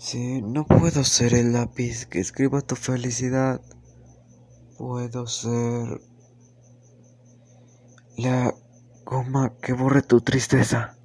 Si no puedo ser el lápiz que escriba tu felicidad, puedo ser la goma que borre tu tristeza.